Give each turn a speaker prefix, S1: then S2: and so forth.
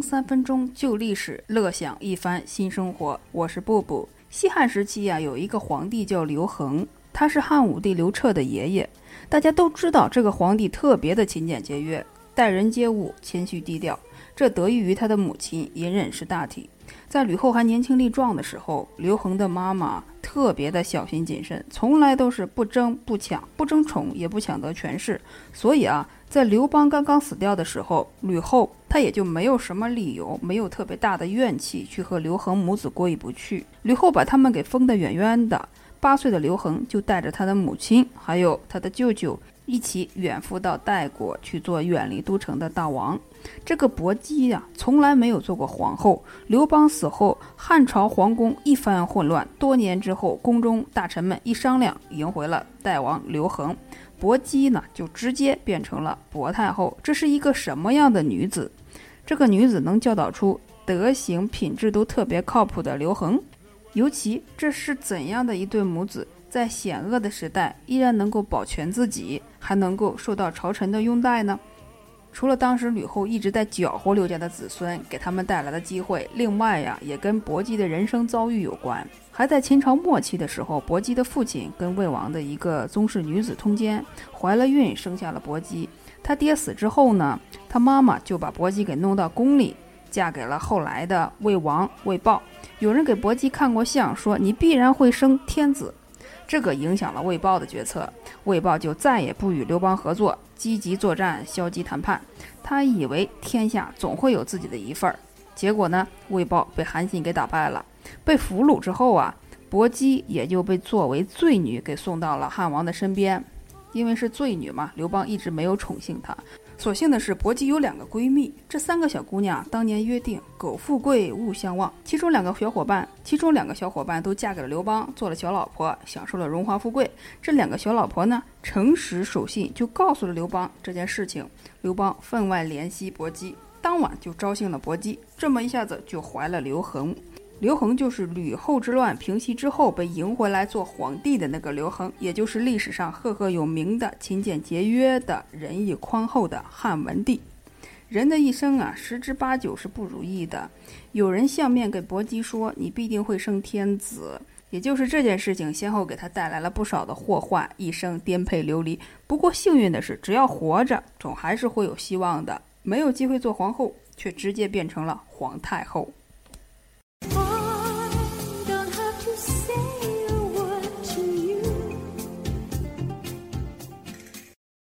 S1: 三分钟旧历史，乐享一番新生活。我是布布。西汉时期呀，有一个皇帝叫刘恒，他是汉武帝刘彻的爷爷。大家都知道，这个皇帝特别的勤俭节约，待人接物谦虚低调。这得益于他的母亲隐忍识大体。在吕后还年轻力壮的时候，刘恒的妈妈特别的小心谨慎，从来都是不争不抢，不争宠也不抢得权势。所以啊，在刘邦刚刚死掉的时候，吕后她也就没有什么理由，没有特别大的怨气去和刘恒母子过意不去。吕后把他们给封得远远的，八岁的刘恒就带着他的母亲还有他的舅舅一起远赴到代国去做远离都城的大王。这个薄姬呀，从来没有做过皇后。刘邦死后，汉朝皇宫一番混乱。多年之后，宫中大臣们一商量，迎回了代王刘恒。薄姬呢，就直接变成了薄太后。这是一个什么样的女子？这个女子能教导出德行品质都特别靠谱的刘恒？尤其这是怎样的一对母子，在险恶的时代依然能够保全自己，还能够受到朝臣的拥戴呢？除了当时吕后一直在搅和刘家的子孙，给他们带来的机会，另外呀，也跟薄姬的人生遭遇有关。还在秦朝末期的时候，薄姬的父亲跟魏王的一个宗室女子通奸，怀了孕，生下了薄姬。他爹死之后呢，他妈妈就把薄姬给弄到宫里，嫁给了后来的魏王魏豹。有人给薄姬看过相，说你必然会生天子。这个影响了魏豹的决策，魏豹就再也不与刘邦合作，积极作战，消极谈判。他以为天下总会有自己的一份儿，结果呢，魏豹被韩信给打败了，被俘虏之后啊，薄姬也就被作为罪女给送到了汉王的身边，因为是罪女嘛，刘邦一直没有宠幸她。所幸的是，薄姬有两个闺蜜，这三个小姑娘当年约定“苟富贵，勿相忘”。其中两个小伙伴，其中两个小伙伴都嫁给了刘邦，做了小老婆，享受了荣华富贵。这两个小老婆呢，诚实守信，就告诉了刘邦这件事情。刘邦分外怜惜薄姬，当晚就招幸了薄姬，这么一下子就怀了刘恒。刘恒就是吕后之乱平息之后被迎回来做皇帝的那个刘恒，也就是历史上赫赫有名的勤俭节约的仁义宽厚的汉文帝。人的一生啊，十之八九是不如意的。有人相面给薄姬说：“你必定会生天子。”也就是这件事情，先后给他带来了不少的祸患，一生颠沛流离。不过幸运的是，只要活着，总还是会有希望的。没有机会做皇后，却直接变成了皇太后。